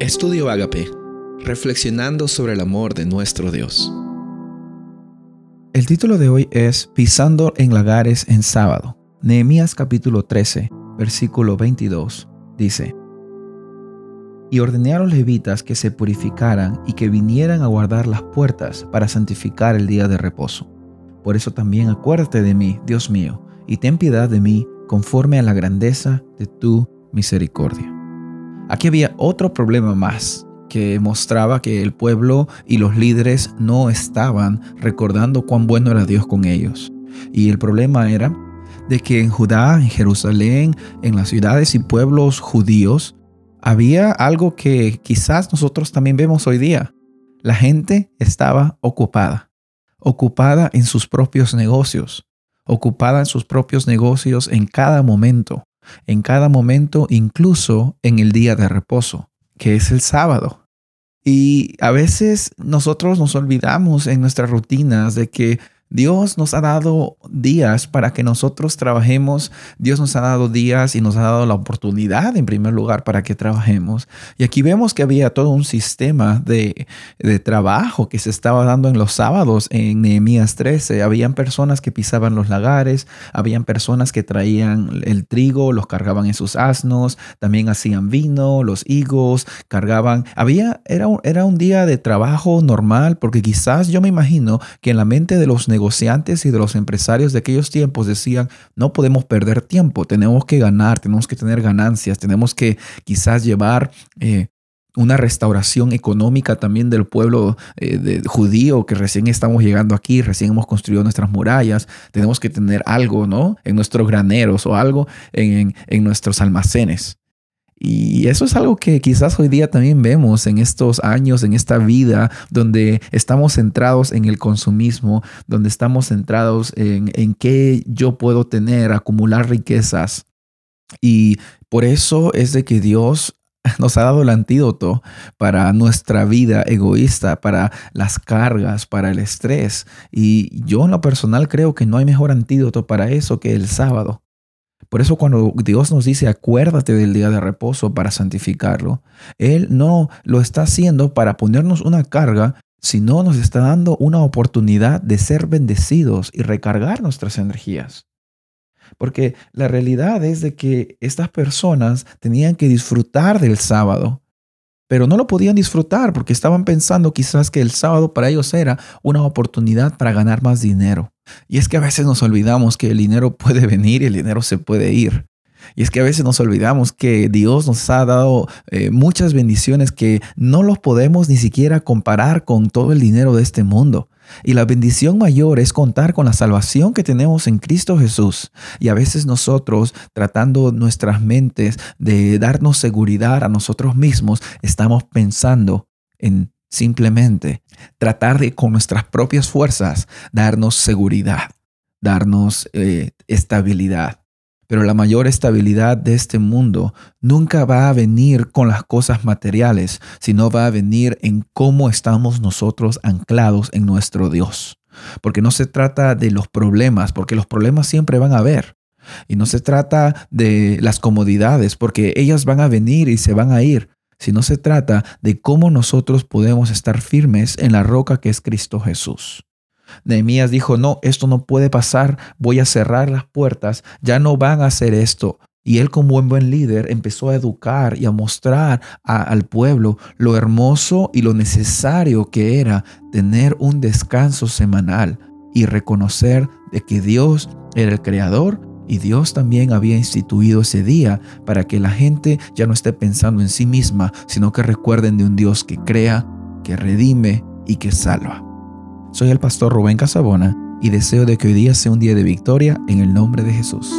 Estudio Agape, reflexionando sobre el amor de nuestro Dios. El título de hoy es Pisando en lagares en sábado. Nehemías capítulo 13, versículo 22 dice: Y ordené a los levitas que se purificaran y que vinieran a guardar las puertas para santificar el día de reposo. Por eso también acuérdate de mí, Dios mío, y ten piedad de mí conforme a la grandeza de tu misericordia. Aquí había otro problema más que mostraba que el pueblo y los líderes no estaban recordando cuán bueno era Dios con ellos. Y el problema era de que en Judá, en Jerusalén, en las ciudades y pueblos judíos, había algo que quizás nosotros también vemos hoy día. La gente estaba ocupada, ocupada en sus propios negocios, ocupada en sus propios negocios en cada momento en cada momento, incluso en el día de reposo, que es el sábado. Y a veces nosotros nos olvidamos en nuestras rutinas de que Dios nos ha dado días para que nosotros trabajemos. Dios nos ha dado días y nos ha dado la oportunidad en primer lugar para que trabajemos. Y aquí vemos que había todo un sistema de, trabajo que se estaba dando en los sábados en Nehemías 13. Habían personas que pisaban los lagares, habían personas que traían el trigo, los cargaban en sus asnos, también hacían vino, los higos, cargaban. Había, era era un día de trabajo normal porque quizás yo me imagino que en la mente de los negocios negociantes y de los empresarios de aquellos tiempos decían, no podemos perder tiempo, tenemos que ganar, tenemos que tener ganancias, tenemos que quizás llevar... Eh, una restauración económica también del pueblo eh, judío que recién estamos llegando aquí, recién hemos construido nuestras murallas, tenemos que tener algo, ¿no? En nuestros graneros o algo en, en nuestros almacenes. Y eso es algo que quizás hoy día también vemos en estos años, en esta vida, donde estamos centrados en el consumismo, donde estamos centrados en, en qué yo puedo tener, acumular riquezas. Y por eso es de que Dios nos ha dado el antídoto para nuestra vida egoísta, para las cargas, para el estrés. Y yo en lo personal creo que no hay mejor antídoto para eso que el sábado. Por eso cuando Dios nos dice acuérdate del día de reposo para santificarlo, Él no lo está haciendo para ponernos una carga, sino nos está dando una oportunidad de ser bendecidos y recargar nuestras energías. Porque la realidad es de que estas personas tenían que disfrutar del sábado, pero no lo podían disfrutar porque estaban pensando quizás que el sábado para ellos era una oportunidad para ganar más dinero. Y es que a veces nos olvidamos que el dinero puede venir y el dinero se puede ir. Y es que a veces nos olvidamos que Dios nos ha dado eh, muchas bendiciones que no los podemos ni siquiera comparar con todo el dinero de este mundo. Y la bendición mayor es contar con la salvación que tenemos en Cristo Jesús. Y a veces nosotros, tratando nuestras mentes de darnos seguridad a nosotros mismos, estamos pensando en simplemente tratar de con nuestras propias fuerzas darnos seguridad, darnos eh, estabilidad. Pero la mayor estabilidad de este mundo nunca va a venir con las cosas materiales, sino va a venir en cómo estamos nosotros anclados en nuestro Dios. Porque no se trata de los problemas, porque los problemas siempre van a haber. Y no se trata de las comodidades, porque ellas van a venir y se van a ir, sino se trata de cómo nosotros podemos estar firmes en la roca que es Cristo Jesús. Nehemías dijo, no, esto no puede pasar, voy a cerrar las puertas, ya no van a hacer esto. Y él como buen líder empezó a educar y a mostrar al pueblo lo hermoso y lo necesario que era tener un descanso semanal y reconocer de que Dios era el creador y Dios también había instituido ese día para que la gente ya no esté pensando en sí misma, sino que recuerden de un Dios que crea, que redime y que salva. Soy el pastor Rubén Casabona y deseo de que hoy día sea un día de victoria en el nombre de Jesús.